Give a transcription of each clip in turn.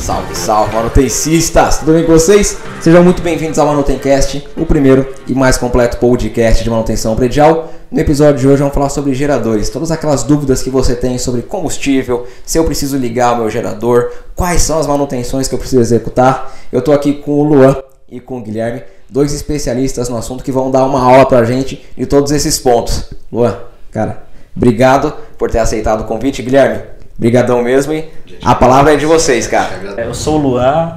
Salve, salve, manutencistas! Tudo bem com vocês? Sejam muito bem-vindos ao Manutencast, o primeiro e mais completo podcast de manutenção predial. No episódio de hoje vamos falar sobre geradores, todas aquelas dúvidas que você tem sobre combustível, se eu preciso ligar o meu gerador, quais são as manutenções que eu preciso executar. Eu estou aqui com o Luan e com o Guilherme, dois especialistas no assunto que vão dar uma aula pra gente de todos esses pontos. Luan, cara, obrigado por ter aceitado o convite, Guilherme. Brigadão mesmo e a palavra é de vocês, cara. Eu sou o Luan,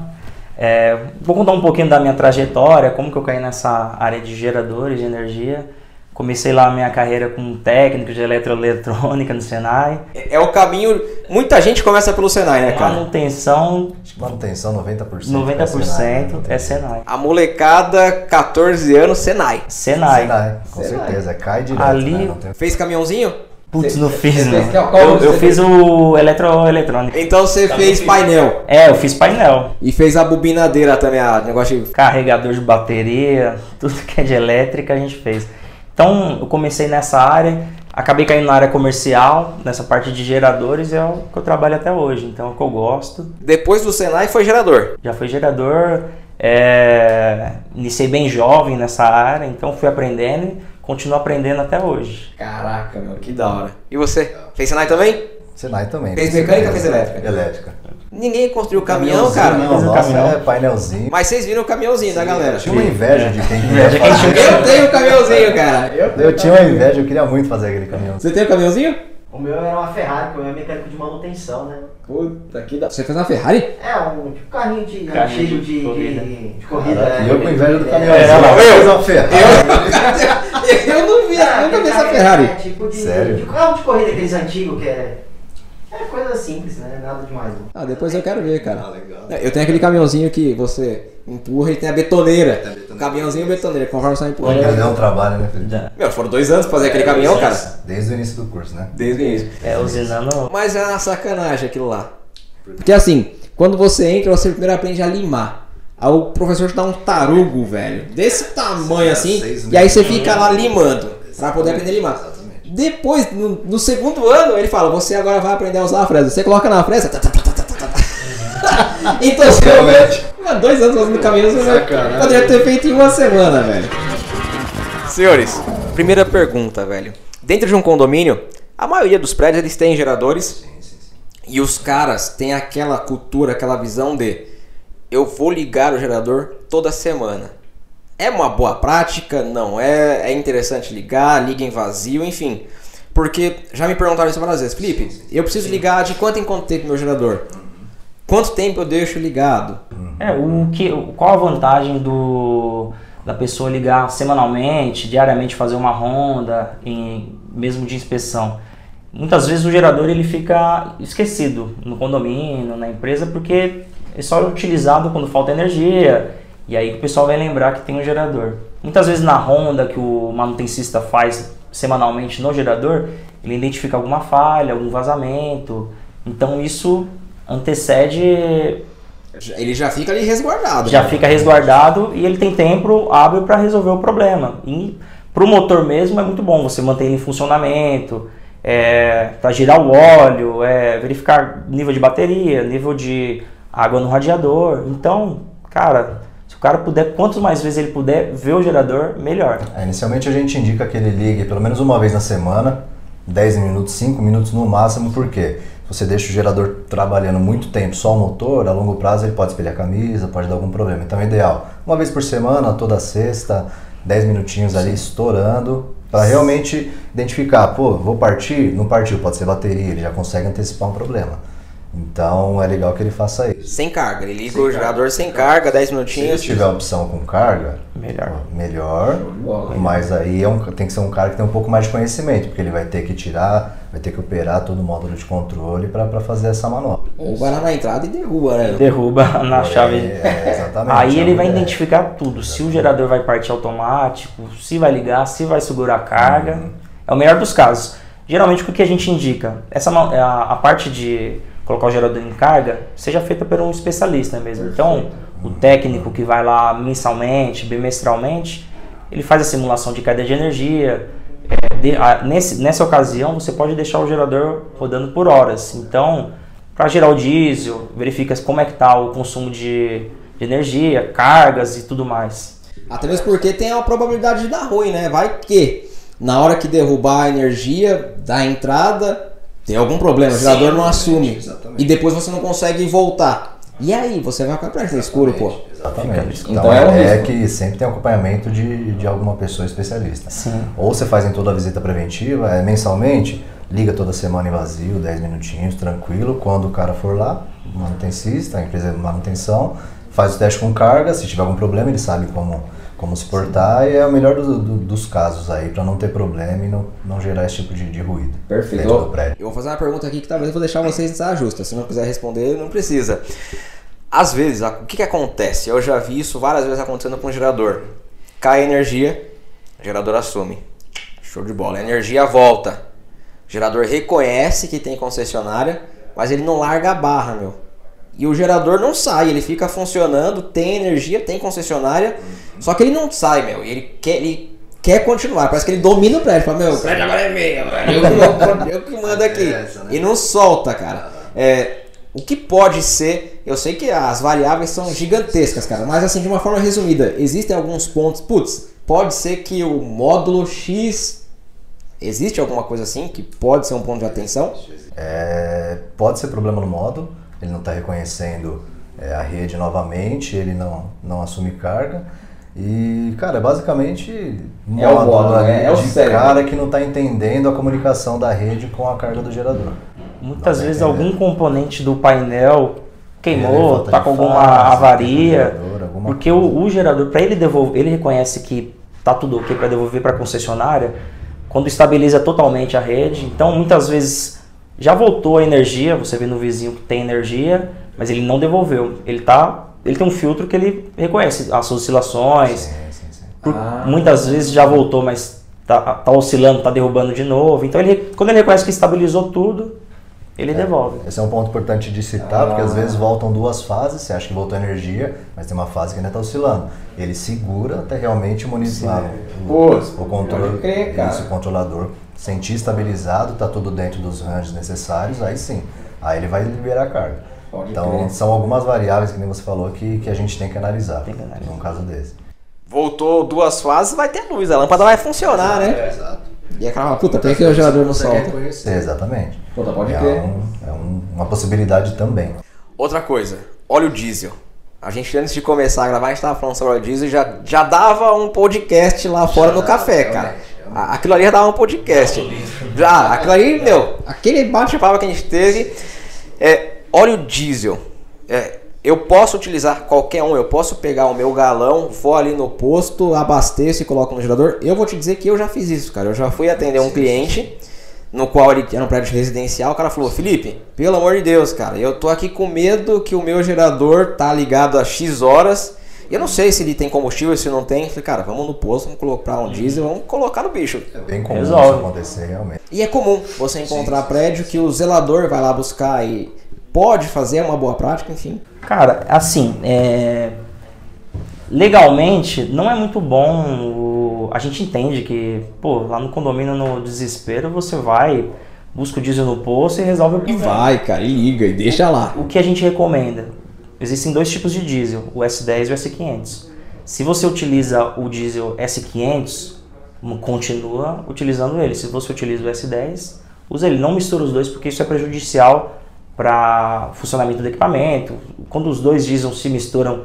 é, vou contar um pouquinho da minha trajetória, como que eu caí nessa área de geradores de energia. Comecei lá a minha carreira como técnico de eletroeletrônica no Senai. É o caminho. Muita gente começa pelo Senai, né, cara? Manutenção. Manutenção 90%. 90% é Senai. É Senai. A molecada, 14 anos, Senai. Senai. Senai, com Senai. certeza. Cai direto. Ali- né? Tem- Fez caminhãozinho? Putz, não fiz, não. fez qual Eu, eu fez? fiz o eletroeletrônica. Então você fez painel. É, eu fiz painel. E fez a bobinadeira também, a negócio de. carregador de bateria, tudo que é de elétrica a gente fez. Então eu comecei nessa área, acabei caindo na área comercial, nessa parte de geradores, é o que eu trabalho até hoje, então é o que eu gosto. Depois do Senai foi gerador. Já fui gerador, é, iniciei bem jovem nessa área, então fui aprendendo continuo aprendendo até hoje. Caraca, meu, que da hora. E você? Fez Senai também? Senai também. Fez mecânica ou fez elétrica? Elétrica. Ninguém construiu caminhão, cara. Não, o nossa, caminhão. é painelzinho. Mas vocês viram o caminhãozinho da galera. Tinha uma inveja de quem Inveja queria. Eu tenho o caminhãozinho, cara. Eu, Eu tinha uma inveja, eu queria muito fazer aquele caminhão. Você tem o caminhãozinho? O meu era uma Ferrari, porque o meu é mecânico de manutenção, né? Puta que da. Você fez uma Ferrari? É, um tipo carrinho de Carrinho antigo de de, de, corrida. de corrida. Caraca, é. e eu com inveja do caminhãozinho. É, Eu eu- fiz uma Ferrari. Eu não vi, é, nunca vi essa Ferrari. É, tipo de, Sério? de carro de corrida, aqueles antigos que é. É coisa simples, né? Nada demais. Não. Ah, depois eu quero ver, cara. Ah, legal. Eu tenho aquele caminhãozinho que você empurra e tem a betoneira. Tem a betoneira. Caminhãozinho e betoneira, conforme você vai Aquele empurrando. é um trabalho, né, Felipe? Meu, foram dois anos pra fazer aquele caminhão, cara. Desde o início do curso, né? Desde o início. É, usinando. Mas é uma sacanagem aquilo lá. Porque assim, quando você entra, você primeiro aprende a limar. Aí o professor te dá um tarugo, velho, desse tamanho assim, e aí você fica lá limando, pra poder aprender a limar. Depois, no, no segundo ano, ele fala, você agora vai aprender a usar a fresa. Você coloca na fresa... tá, tá, tá, tá, tá, tá, tá. então, Realmente. Mano, dois anos fazendo você Sacanagem. poderia ter feito em uma semana, velho. Senhores, primeira pergunta, velho. Dentro de um condomínio, a maioria dos prédios eles têm geradores e os caras têm aquela cultura, aquela visão de eu vou ligar o gerador toda semana. É uma boa prática? Não é? É interessante ligar, liga em vazio, enfim. Porque já me perguntaram isso várias vezes. Felipe, eu preciso ligar de quanto em quanto tempo meu gerador? Quanto tempo eu deixo ligado? É, o que, qual a vantagem do, da pessoa ligar semanalmente, diariamente fazer uma ronda, em, mesmo de inspeção? Muitas vezes o gerador ele fica esquecido no condomínio, na empresa, porque é só utilizado quando falta energia, e aí o pessoal vai lembrar que tem um gerador. Muitas vezes na ronda que o manutencista faz semanalmente no gerador, ele identifica alguma falha, algum vazamento, então isso antecede Ele já fica ali resguardado. já né? fica resguardado e ele tem tempo hábil para resolver o problema. E para o motor mesmo é muito bom você manter ele em funcionamento, para girar o óleo, é, verificar nível de bateria, nível de água no radiador. Então, cara, cara puder, quanto mais vezes ele puder ver o gerador, melhor. É, inicialmente a gente indica que ele ligue pelo menos uma vez na semana, 10 minutos, 5 minutos no máximo, por quê? Se você deixa o gerador trabalhando muito tempo, só o motor, a longo prazo ele pode espelhar a camisa, pode dar algum problema. Então é ideal, uma vez por semana, toda sexta, 10 minutinhos ali estourando, para realmente identificar, pô, vou partir, não partiu, pode ser bateria, ele já consegue antecipar um problema. Então é legal que ele faça isso. Sem carga. Ele liga o gerador sem carga, 10 Se ele minutinhos. tiver a opção com carga, Melhor. melhor. Mas aí é um- tem que ser um cara que tem um pouco mais de conhecimento, porque ele vai ter que tirar, vai ter que operar todo o módulo de controle para fazer essa manobra. Ou vai lá na entrada e derruba, né? Derruba na É, chave. é, exatamente. Aí é ele vai ideia. identificar tudo, se o gerador vai partir automático, se vai ligar, se vai segurar a carga. É o melhor dos casos. Geralmente o que a gente indica? Essa a, a parte de colocar o gerador em carga seja feita por um especialista mesmo. Então, o técnico que vai lá mensalmente, bimestralmente, ele faz a simulação de queda de energia. É, de- a- nesse, nessa ocasião, você pode deixar o gerador rodando por horas. Então, para gerar o diesel, verifica como é que está o consumo de, de energia, cargas e tudo mais. Até mesmo porque tem a probabilidade de dar ruim, né? Vai que na hora que derrubar a energia da entrada, tem algum problema, o gerador não assume. exatamente. E depois você não consegue voltar. E aí, você vai ficar perto no escuro, pô. Exatamente. Então Então, é um é, que sempre tem acompanhamento de, de alguma pessoa especialista. Sim. Ou você faz em toda a visita preventiva, é mensalmente, liga toda semana em vazio, 10 minutinhos, tranquilo. Quando o cara for lá, o manutencista, a empresa de manutenção, faz o teste com carga, se tiver algum problema ele sabe como, como se portar e é o melhor do- do- dos casos aí, para não ter problema e não, não gerar esse tipo de, de ruído Perfeito. prédio. Eu vou fazer uma pergunta aqui que talvez eu vou deixar vocês saia justa. Se não quiser responder, não precisa. Às vezes, o que, que acontece? Eu já vi isso várias vezes acontecendo com o gerador. Cai a energia, o gerador assume. Show de bola. A energia volta. O gerador reconhece que tem concessionária, mas ele não larga a barra, meu. E o gerador não sai, ele fica funcionando, tem energia, tem concessionária, só que ele não sai, meu. Ele quer, ele quer continuar. Parece que ele domina o prédio. Fala, meu, o prédio agora é meu, eu que, mando- eu que mando aqui. Essa, né? E não solta, cara. É, o que pode ser, eu sei que as variáveis são gigantescas, cara, mas assim, de uma forma resumida, existem alguns pontos, putz, pode ser que o módulo X, existe alguma coisa assim que pode ser um ponto de atenção? É, pode ser problema no módulo, ele não está reconhecendo é, a rede novamente, ele não, não assume carga. E, cara, é basicamente um É o módulo, ali é- é o de cérebro. cara que não está entendendo a comunicação da rede com a carga do gerador. Muitas Não, vezes é- algum componente do painel queimou, falta tá de com alguma fase, avaria. gerador, alguma Porque o, o gerador, para ele devolver, ele reconhece que tá tudo ok para devolver para a concessionária, quando estabiliza totalmente a rede. Então, muitas vezes já voltou a energia, você vê no vizinho que tem energia, mas ele não devolveu. Ele tá, ele tem um filtro que ele reconhece as oscilações. Sim, sim, sim. Por- Ah. muitas vezes já voltou, mas tá, tá oscilando, tá derrubando de novo. Então, ele, quando ele reconhece que estabilizou tudo, ele devolve. Esse é um ponto importante de citar, porque Ah. às vezes voltam duas fases, você acha que voltou energia, mas tem uma fase que ainda está oscilando. Ele segura até realmente monitorar o, Pô, o controle, crer, o controlador sentir estabilizado, tá tudo dentro dos ranges necessários, aí sim, aí ele vai liberar a carga. Pode então crer. são algumas variáveis que nem você falou que, que a gente tem que analisar, Tem que analisar. num caso desse. Voltou duas fases, vai ter luz, a lâmpada vai funcionar, né? Exato. E aquela puta, por que o gerador não solta? Exatamente. Puta, pode é crer. um- é um- uma possibilidade também. Outra coisa, óleo diesel. A gente, antes de começar a gravar, a gente tava falando sobre óleo diesel e já, já dava um podcast lá fora no café, cara. Aquilo ali já dava um podcast. Já, aquilo ali, meu, aquele bate-papo que a gente teve. É, óleo diesel. É, eu posso utilizar qualquer um, eu posso pegar o meu galão, vou ali no posto, abasteço e coloco no gerador. Eu vou te dizer que eu já fiz isso, cara. Eu já fui atender um cliente no qual ele era um prédio residencial, o cara falou, Felipe, pelo amor de Deus, cara, eu tô aqui com medo que o meu gerador tá ligado a X horas. Eu não sei se ele tem combustível, se não tem. Eu falei, cara, vamos no posto, vamos colocar um diesel, vamos colocar no bicho. É bem comum Resolve. isso acontecer realmente. E é comum você encontrar prédio que o zelador vai lá buscar e pode fazer, é uma boa prática, enfim. Cara, assim, é, legalmente não é muito bom. o- A gente entende que, pô, lá no condomínio no desespero você vai, busca o diesel no posto e resolve o E problema. vai, cara, e liga, e deixa lá. O que a gente recomenda? Existem dois tipos de diesel, o S10 e o S500. Se você utiliza o diesel S500, m- continua utilizando ele. Se você utiliza o S10, usa ele. Não mistura os dois porque isso é prejudicial para funcionamento do equipamento. Quando os dois diesel se misturam,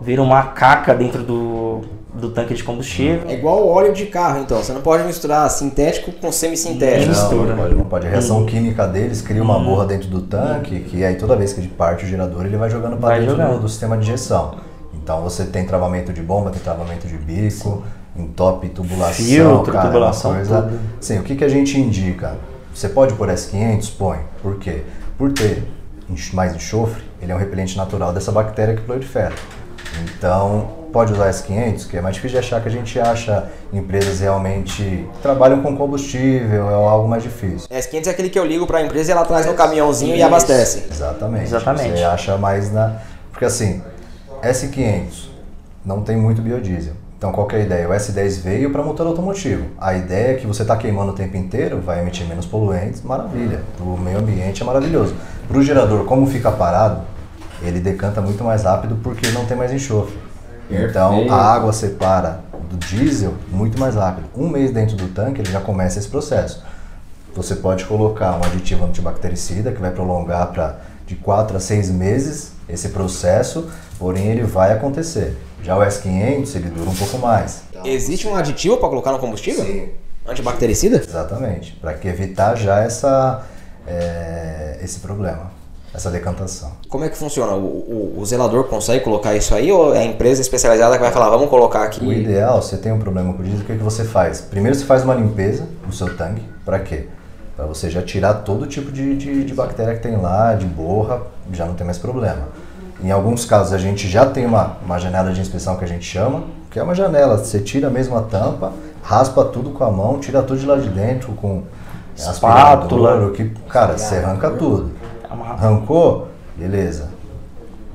vira uma caca dentro do, do tanque de combustível. É igual o óleo de carro, então. Você não pode misturar sintético com semissintético. Não. mistura. Não, não pode, não pode. A reação química deles cria uma borra dentro do tanque, que aí toda vez que ele parte o gerador, ele vai jogando para dentro jogando. do, do sistema de injeção. Então você tem travamento de bomba, tem travamento de bico, entope tubulação, Filtro, cara, tubulação, coisa- tudo. Sim, o que, que a gente indica? Você pode pôr S500? Põe. Por quê? Por ter mais enxofre, ele é um repelente natural dessa bactéria que prolifera. Então, pode usar S500, que é mais difícil de achar, que a gente acha empresas realmente que trabalham com combustível, é algo mais difícil. S500 é aquele que eu ligo pra empresa e ela traz no caminhãozinho e abastece. Exatamente. Exatamente. Você acha mais na. Porque assim, S500 não tem muito biodiesel. Então qual que é a ideia? O S10 veio para motor automotivo. A ideia é que você está queimando o tempo inteiro, vai emitir menos poluentes, maravilha. Para o meio ambiente é maravilhoso. Para o gerador, como fica parado, ele decanta muito mais rápido porque não tem mais enxofre. Então a água separa do diesel muito mais rápido. Um mês dentro do tanque ele já começa esse processo. Você pode colocar um aditivo antibactericida que vai prolongar para de 4 a 6 meses esse processo, porém ele vai acontecer. Já o S500 ele dura um pouco mais. Existe um aditivo para colocar no combustível? Sim. Antibactericida? Exatamente, para que evitar já essa, é, esse problema, essa decantação. Como é que funciona? O, o- o zelador consegue colocar isso aí ou é a empresa especializada que vai falar, vamos colocar aqui? O ideal, você tem um problema com o diesel, o que, que você faz? Primeiro você faz uma limpeza no seu tanque, para quê? Para você já tirar todo tipo de, de, de bactéria que tem lá, de borra, já não tem mais problema. Em alguns casos a gente já tem uma, uma janela de inspeção que a gente chama, que é uma janela, você tira mesmo a tampa, raspa tudo com a mão, tira tudo de lá de dentro com Espátula. aspirador, que, cara, você arranca tudo. Arrancou? Beleza.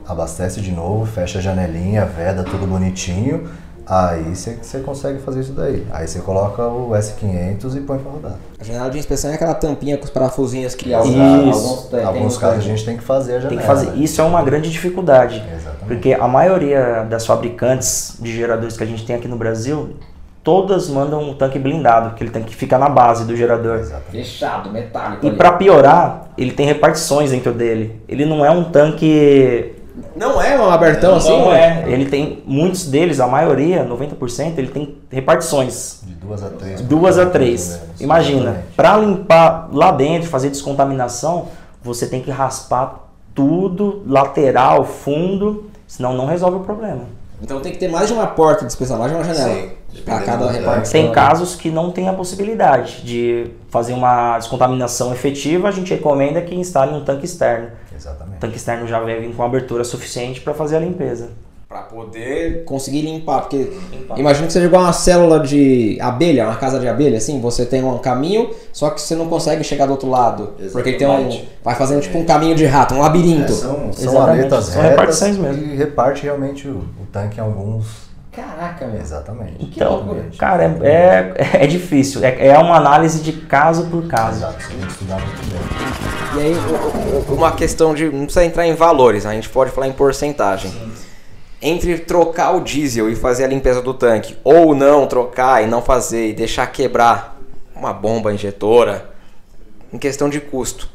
Abastece de novo, fecha a janelinha, veda tudo bonitinho. Aí você consegue fazer isso daí. Aí você coloca o S500 e põe pra rodar. A janela de inspeção é aquela tampinha com os parafusinhos que Isso. alguns, Em alguns casos a gente tem que fazer a janela. Tem que fazer. Isso é uma grande dificuldade. Exatamente. Porque a maioria das fabricantes de geradores que a gente tem aqui no Brasil, todas mandam um tanque blindado, que ele tem que ficar na base do gerador. Exatamente. Fechado, metálico. E para piorar, ele tem repartições dentro dele. Ele não é um tanque. Não é um abertão assim? não né? é. Ele tem. Muitos deles, a maioria, 90%, ele tem repartições. De duas a três. Duas a três. Imagina, para limpar lá dentro, fazer descontaminação, você tem que raspar tudo, lateral, fundo, senão não resolve o problema. Então tem que ter mais de uma porta de inspeção, mais de uma janela. Sim, cada repartição. Tem casos que não tem a possibilidade de fazer uma descontaminação efetiva, a gente recomenda que instale um tanque externo. O Exatamente. tanque externo já vir com abertura suficiente para fazer a limpeza. Pra poder conseguir limpar. Porque imagina que seja igual uma célula de abelha, uma casa de abelha, assim, você tem um caminho, só que você não consegue chegar do outro lado. Porque ele tem um. Exatamente. Vai fazendo tipo um caminho de rato, um labirinto. É, são, são Exatamente, aletas são retas repartições mesmo. e reparte realmente o, o tanque em alguns. Caraca, meu. Exatamente. Então, Exatamente. cara, é, é, é difícil. É, é uma análise de caso por caso. Exato, você tem que estudar muito bem. E aí, uma questão de. Não precisa entrar em valores, a gente pode falar em porcentagem. Entre trocar o diesel e fazer a limpeza do tanque, ou não trocar e não fazer e deixar quebrar uma bomba injetora, em questão de custo.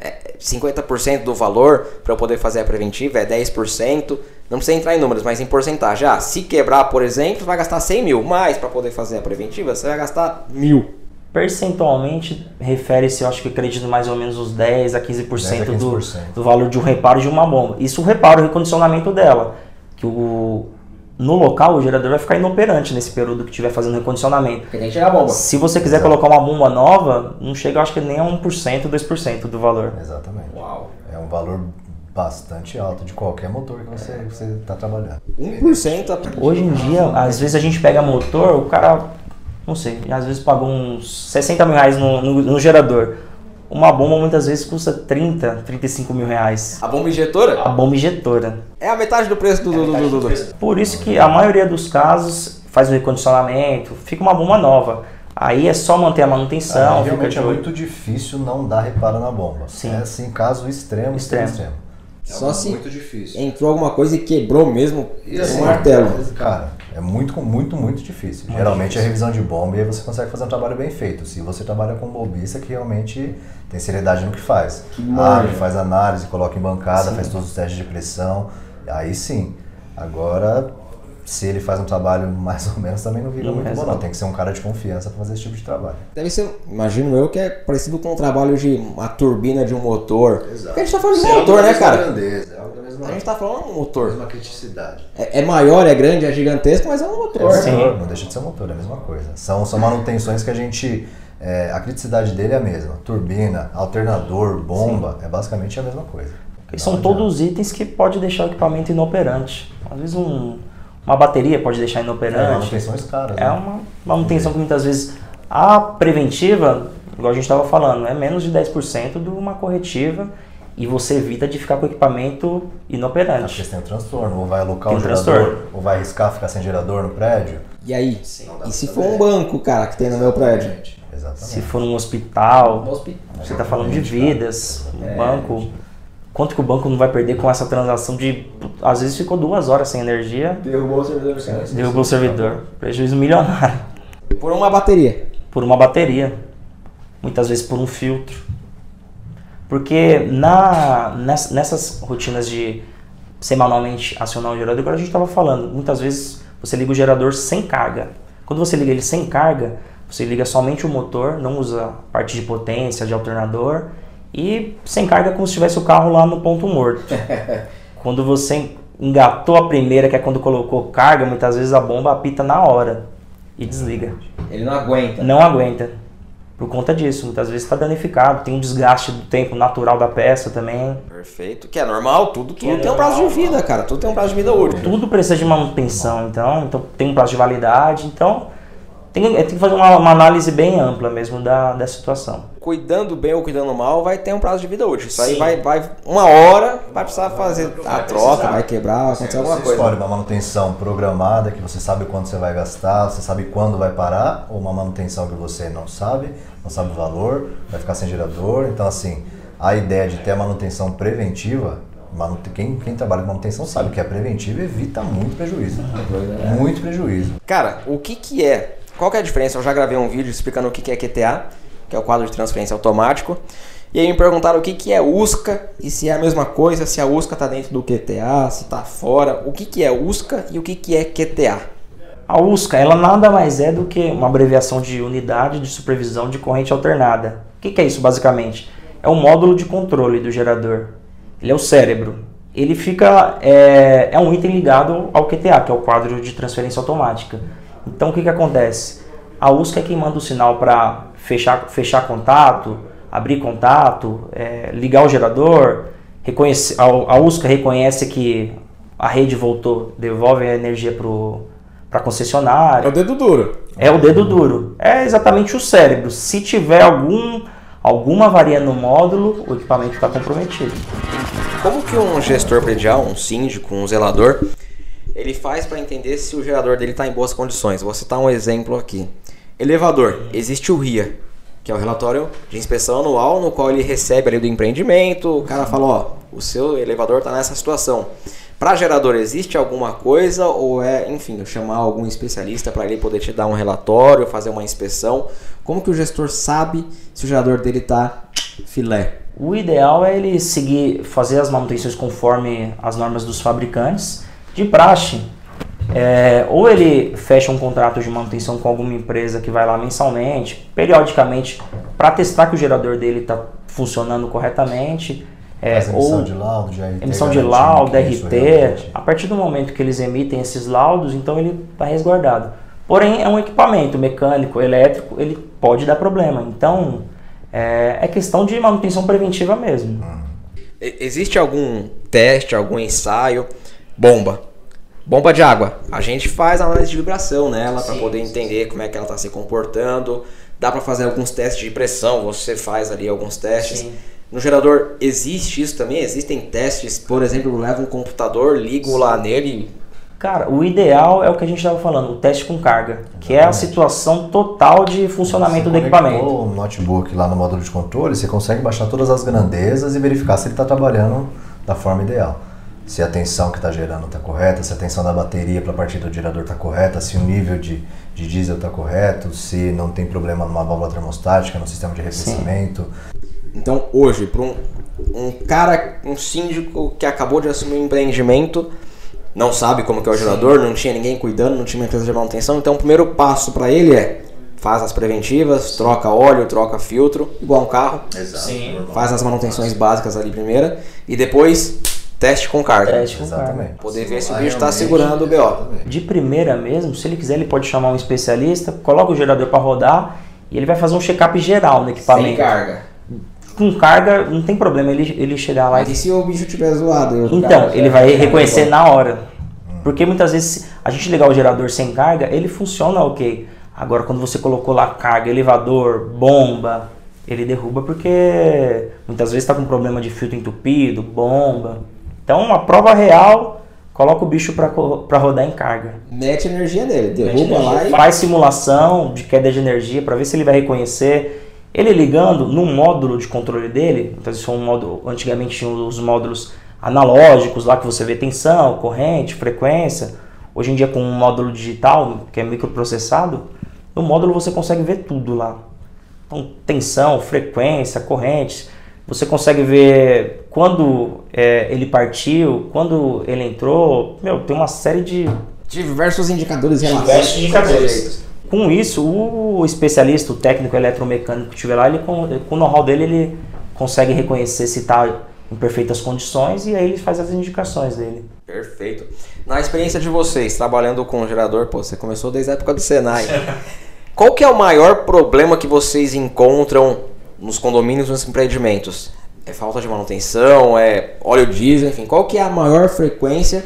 É 50% do valor para eu poder fazer a preventiva é 10%. Não precisa entrar em números, mas em porcentagem. Ah, se quebrar, por exemplo, você vai gastar 100 mil. Mas para poder fazer a preventiva, você vai gastar mil. Percentualmente, refere-se, eu acho que acredito mais ou menos uns 10 a 15%, 10 a 15%. Do, do valor de um reparo de uma bomba. Isso o reparo, o recondicionamento dela. Que o, no local o gerador vai ficar inoperante nesse período que estiver fazendo recondicionamento. Porque tem que chegar a bomba. Se você quiser Exato. colocar uma bomba nova, não chega, acho que nem a 1%, 2% do valor. Exatamente. Uau. É um valor bastante alto de qualquer motor que você está trabalhando. 1% a Hoje em dia, às vezes a gente pega motor, o cara, não sei, às vezes pagou uns 60 mil reais no, no, no gerador. Uma bomba muitas vezes custa 30, 35 mil reais. A bomba injetora A bomba injetora. é a metade do preço do. do, do, do, do. Por isso que a maioria dos casos faz o recondicionamento, fica uma bomba nova. Aí é só manter a manutenção, Ah, realmente é muito difícil não dar reparo na bomba. Sim. É assim, caso extremo, extremo, Extremo. Extremo. Só se muito difícil. entrou alguma coisa e quebrou mesmo E assim, um martelo. Cara, é muito, muito, muito difícil. Geralmente é revisão de bomba e aí você consegue fazer um trabalho bem feito. Se você trabalha com um bombista que realmente tem seriedade no que faz. manja. Abre, faz análise, coloca em bancada, faz todos os testes de pressão. Aí sim. Agora, se ele faz um trabalho mais ou menos, também não vira Não muito bom, não. Tem que ser um cara de confiança para fazer esse tipo de trabalho. Deve ser, imagino eu, que é parecido com o trabalho de uma turbina de um motor. Porque a gente tá falando de Isso é motor, né, cara? grandeza, é da mesma, A gente tá falando de um motor. mesma criticidade. É, é maior, é grande, é gigantesco, mas é um motor. Sim. motor, não deixa de ser um motor, é a mesma coisa. São, são manutenções que a gente. é, a criticidade dele é a mesma. Turbina, alternador, bomba, é basicamente a mesma coisa. E são todos itens que pode deixar o equipamento inoperante. Às vezes um- uma bateria pode deixar É, inoperante. manutenções caras. É né? uma manutenção que muitas vezes a preventiva, igual a gente estava falando, é menos de 10% de uma corretiva e você evita de ficar com o equipamento É porque inoperante. você tem o transtorno, ou vai alocar Tem o um gerador, transtorno. ou vai arriscar ficar sem gerador no prédio. E aí? E se for um banco, cara, que tem no meu prédio? Exatamente. Se for num hospital, hospital. você está falando de vidas, É. banco. Quanto que o banco não vai perder com essa transação de. Às vezes ficou duas horas sem energia, Derrubou o servidor do cara. derrubou o servidor. Prejuízo milionário. Por uma bateria. Por uma bateria. Muitas vezes por um filtro. Porque na, ness- nessas rotinas de semanalmente acionar o gerador, agora a gente estava falando, muitas vezes você liga o gerador sem carga. Quando você liga ele sem carga, você liga somente o motor, não usa parte de potência, de alternador, e sem carga é como se tivesse o carro lá no ponto morto. quando você engatou a primeira, que é quando colocou carga, muitas vezes a bomba apita na hora e desliga Ele não aguenta. não aguenta. Por conta disso, muitas vezes está danificado, tem um desgaste do tempo natural da peça também. Perfeito. Que é normal, tudo, tudo é tem um prazo de normal. vida, cara. Tudo tem um prazo de vida útil. Tudo precisa de manutenção, então, então tem um prazo de validade, então tem, tem que fazer uma, uma análise bem ampla mesmo da, da situação. Cuidando bem ou cuidando mal, vai ter um prazo de vida útil. Isso aí Sim. vai, vai. Uma hora vai precisar fazer a troca, vai quebrar, vai acontecer alguma Você coisa. escolhe uma manutenção programada, que você sabe quanto você vai gastar, você sabe quando vai parar, ou uma manutenção que você não sabe, não sabe o valor, vai ficar sem gerador. Então, assim, a ideia de ter a manutenção preventiva, quem, quem trabalha com manutenção sabe que a preventiva evita muito prejuízo. Muito prejuízo. Cara, o que que é? Qual que é a diferença? Eu já gravei um vídeo explicando o que que é QTA, que é o quadro de transferência automático. E aí me perguntaram o que que é USCA e se é a mesma coisa, se a USCA tá dentro do QTA, se tá fora. O que que é USCA e o que que é QTA? A USCA, ela nada mais é do que uma abreviação de Unidade de Supervisão de Corrente Alternada. O que, que é isso, basicamente? É o módulo de controle do gerador. Ele é o cérebro. Ele fica... É, é um item ligado ao QTA, que é o quadro de transferência automática. Então, o que, que acontece? A USCA é quem manda o sinal para fechar, fechar contato, abrir contato, é, ligar o gerador. Reconhece, a, a USCA reconhece que a rede voltou, devolve a energia para a concessionária. É o dedo duro. É o dedo duro. É exatamente o cérebro. Se tiver algum, alguma avaria no módulo, o equipamento está comprometido. Como que um gestor predial, um síndico, um zelador, ele faz para entender se o gerador dele está em boas condições? Vou citar um exemplo aqui. Elevador, existe o RIA, que é o relatório de inspeção anual, no qual ele recebe ali do empreendimento, o cara fala, ó, o seu elevador está nessa situação. Para gerador, existe alguma coisa ou é, enfim, chamar algum especialista para ele poder te dar um relatório, fazer uma inspeção? Como que o gestor sabe se o gerador dele está filé? O ideal é ele seguir, fazer as manutenções conforme as normas dos fabricantes. De praxe, é, ou ele fecha um contrato de manutenção com alguma empresa que vai lá mensalmente, periodicamente, para testar que o gerador dele está funcionando corretamente. É, emissão ou de laudo, de RT. emissão de laudo, RT. A partir do momento que eles emitem esses laudos, então ele está resguardado. Porém, é um equipamento mecânico, elétrico, ele pode dar problema. Então, é, é questão de manutenção preventiva mesmo. Existe algum teste, algum ensaio? Bomba. Bomba de água. A gente faz análise de vibração nela para poder entender como é que ela está se comportando. Dá para fazer alguns testes de pressão, você faz ali alguns testes. Sim. No gerador existe isso também? Existem testes, por exemplo, eu levo um computador, ligo lá nele. Cara, o ideal é o que a gente estava falando, o teste com carga, que é a situação total de funcionamento Você do equipamento. o notebook lá no módulo de controle, você consegue baixar todas as grandezas e verificar se ele está trabalhando da forma ideal. Se a tensão que está gerando está correta, se a tensão da bateria para a partida do gerador está correta, se o nível de, de diesel está correto, se não tem problema numa válvula termostática, no sistema de arrefecimento. Então, hoje, para um, um cara, um síndico que acabou de assumir um empreendimento, não sabe como que é o gerador, não tinha ninguém cuidando, não tinha uma empresa de manutenção, então o primeiro passo para ele é faz as preventivas, troca óleo, troca filtro, igual um carro, Exato. Sim. faz as manutenções básicas ali primeira e depois teste com carga. Teste com carga. Exatamente. Poder ver se o bicho está realmente, segurando o BO. De primeira mesmo, se ele quiser, ele pode chamar um especialista, coloca o gerador para rodar e ele vai fazer um check-up geral no equipamento. carga. Com carga, não tem problema ele, ele chegar lá Mas e e se o bicho tiver zoado? Então, cara, ele vai já- reconhecer na hora. Porque muitas vezes a gente ligar o gerador sem carga, ele funciona ok. Agora, quando você colocou lá carga, elevador, bomba, ele derruba porque muitas vezes está com problema de filtro entupido, bomba. Então, a prova real, coloca o bicho para rodar em carga. Mete energia nele, derruba lá e. Faz simulação de queda de energia para ver se ele vai reconhecer. Ele ligando no módulo de controle dele, então isso foi um módulo, antigamente tinha os módulos analógicos lá que você vê tensão, corrente, frequência. Hoje em dia com um módulo digital, que é microprocessado, no módulo você consegue ver tudo lá. Então, tensão, frequência, correntes. Você consegue ver quando é, ele partiu, quando ele entrou. Meu, tem uma série de. Diversos indicadores Diversos indicadores. Com isso, o especialista, o técnico eletromecânico que estiver lá, ele, com, com o know-how dele, ele consegue reconhecer se está em perfeitas condições e aí ele faz as indicações dele. Perfeito. Na experiência de vocês, trabalhando com gerador, pô, você começou desde a época do Senai. Qual que é o maior problema que vocês encontram nos condomínios, nos empreendimentos? É falta de manutenção, é óleo diesel, enfim, qual que é a maior frequência?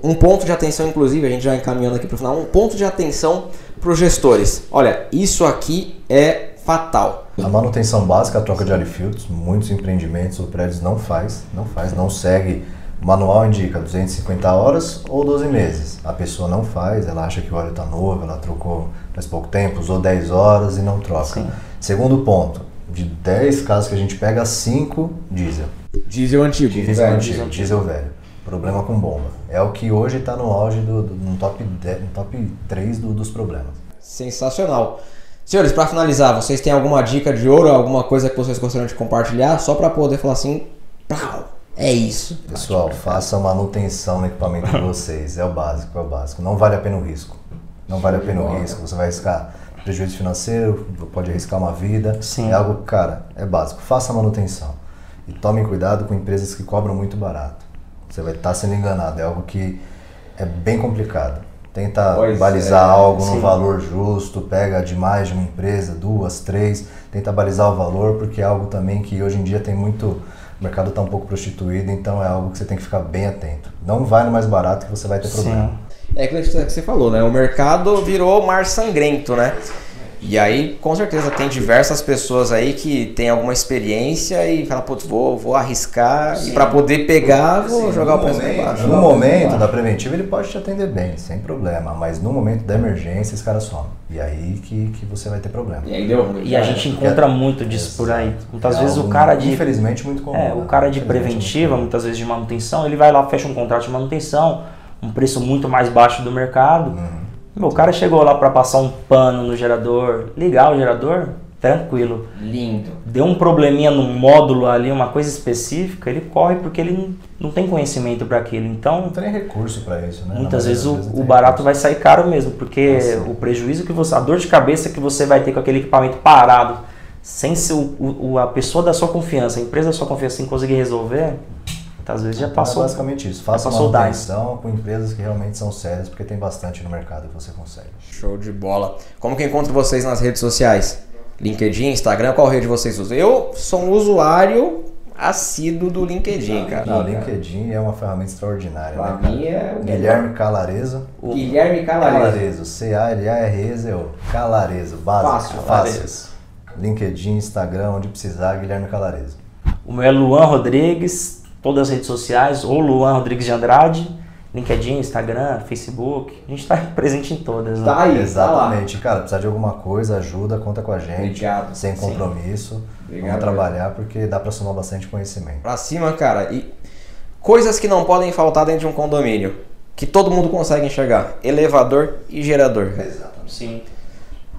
Um ponto de atenção, inclusive, a gente já encaminhando aqui para o final, um ponto de atenção para os gestores. Olha, isso aqui é fatal. A manutenção básica, a troca de óleo filtros, muitos empreendimentos ou prédios não faz, não faz, não segue. O manual indica 250 horas ou 12 meses. A pessoa não faz, ela acha que o óleo está novo, ela trocou faz pouco tempo, usou 10 horas e não troca. Sim. Segundo ponto, de 10 casos que a gente pega, 5 diesel. Diesel antigo. Diesel, velho. antigo, diesel velho. Problema com bomba. É o que hoje está no auge, do, do, no, top 10, no top 3 do, dos problemas. Sensacional. Senhores, para finalizar, vocês têm alguma dica de ouro, alguma coisa que vocês gostariam de compartilhar, só para poder falar assim, pau, é isso. Pessoal, faça manutenção no equipamento de vocês, é o básico, é o básico. Não vale a pena o risco. Não vale a pena o risco, você vai arriscar prejuízo financeiro, pode arriscar uma vida. Sim. É algo, cara, é básico. Faça a manutenção. E tomem cuidado com empresas que cobram muito barato. Você vai estar sendo enganado. É algo que é bem complicado. Tenta pois balizar é, algo sim. no valor justo, pega de mais de uma empresa, duas, três, tenta balizar o valor, porque é algo também que hoje em dia tem muito. O mercado está um pouco prostituído, então é algo que você tem que ficar bem atento. Não vai no mais barato que você vai ter problema. Sim. É que você falou, né? O mercado virou mar sangrento, né? E aí, com certeza, tem diversas pessoas aí que tem alguma experiência e fala, putz, vou, vou arriscar Sim. e para poder pegar, vou Sim, jogar o preço momento, baixo. No momento da preventiva, ele pode te atender bem, sem problema, mas no momento da emergência, esse cara some. E aí que, que você vai ter problema. E, aí deu, e a gente encontra muito disso por aí. Muitas é vezes o cara de. Infelizmente, muito comum. É, o né? cara de preventiva, muitas vezes de manutenção, ele vai lá, fecha um contrato de manutenção, um preço muito mais baixo do mercado. Uhum meu, o cara chegou lá para passar um pano no gerador, ligar o gerador, tranquilo. Lindo. Deu um probleminha no módulo ali, uma coisa específica, ele corre porque ele não tem conhecimento para aquilo. Então, não tem recurso para isso, né? Muitas vezes o, o barato recurso. vai sair caro mesmo, porque Nossa. o prejuízo que você, a dor de cabeça que você vai ter com aquele equipamento parado, sem ser o, o, a pessoa da sua confiança, a empresa da sua confiança, sem conseguir resolver, às vezes já então, passou. É basicamente isso. Faça uma manutenção com empresas que realmente são sérias, porque tem bastante no mercado que você consegue. Show de bola. Como que encontro vocês nas redes sociais? LinkedIn, Instagram, qual rede vocês usam? Eu sou um usuário assíduo do LinkedIn, cara. Não, o LinkedIn é uma ferramenta extraordinária. Pra né, mim é o Guilherme Calarezo. O Guilherme Calarezo. Calarezo. C-A-L-A-R-E-Z-O. Calarezo. Básico. Fácil. Fácil. LinkedIn, Instagram, onde precisar, Guilherme Calarezo. O meu é Luan Rodrigues, todas as redes sociais, ou Luan Rodrigues de Andrade, LinkedIn, Instagram, Facebook. A gente está presente em todas. Né? Tá aí, Exatamente. Tá Cara, precisar de alguma coisa, ajuda, conta com a gente. Obrigado. Sem compromisso. Obrigado, Vamos trabalhar porque dá para somar bastante conhecimento. Pra cima, cara. E coisas que não podem faltar dentro de um condomínio. Que todo mundo consegue enxergar. Elevador e gerador. Exatamente. Sim.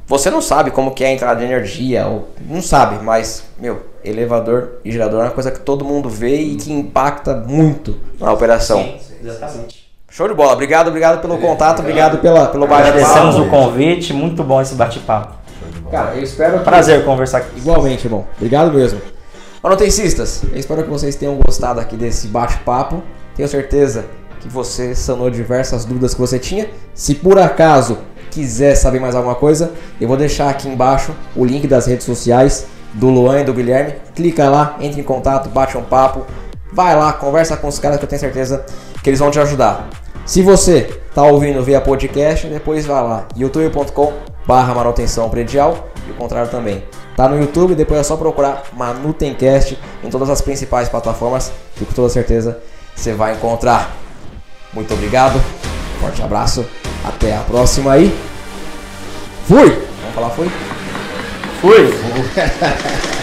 Você não sabe como que é a entrada de energia, ou não sabe, mas, meu, elevador e gerador é uma coisa que todo mundo vê e que impacta muito na operação. Sim, exatamente. Show de bola. Obrigado, obrigado pelo contato, obrigado pela, pelo bate-papo. Agradecemos o convite, muito bom esse bate-papo. Cara, eu espero que... Prazer conversar aqui. Igualmente, irmão. Obrigado mesmo. Manutencistas, eu espero que vocês tenham gostado aqui desse bate-papo. Tenho certeza que você sanou diversas dúvidas que você tinha. Se por acaso quiser saber mais alguma coisa, eu vou deixar aqui embaixo o link das redes sociais do Luan e do Guilherme. Clica lá, entre em contato, bate um papo, vai lá, conversa com os caras que eu tenho certeza que eles vão te ajudar. Se você está ouvindo via podcast, depois vai lá, youtube.com barra manutenção predial e o contrário também. Tá no YouTube, depois é só procurar Manutencast em todas as principais plataformas, que com toda certeza você vai encontrar. Muito obrigado. Forte abraço. Até a próxima aí. Fui! Vamos falar fui? Fui!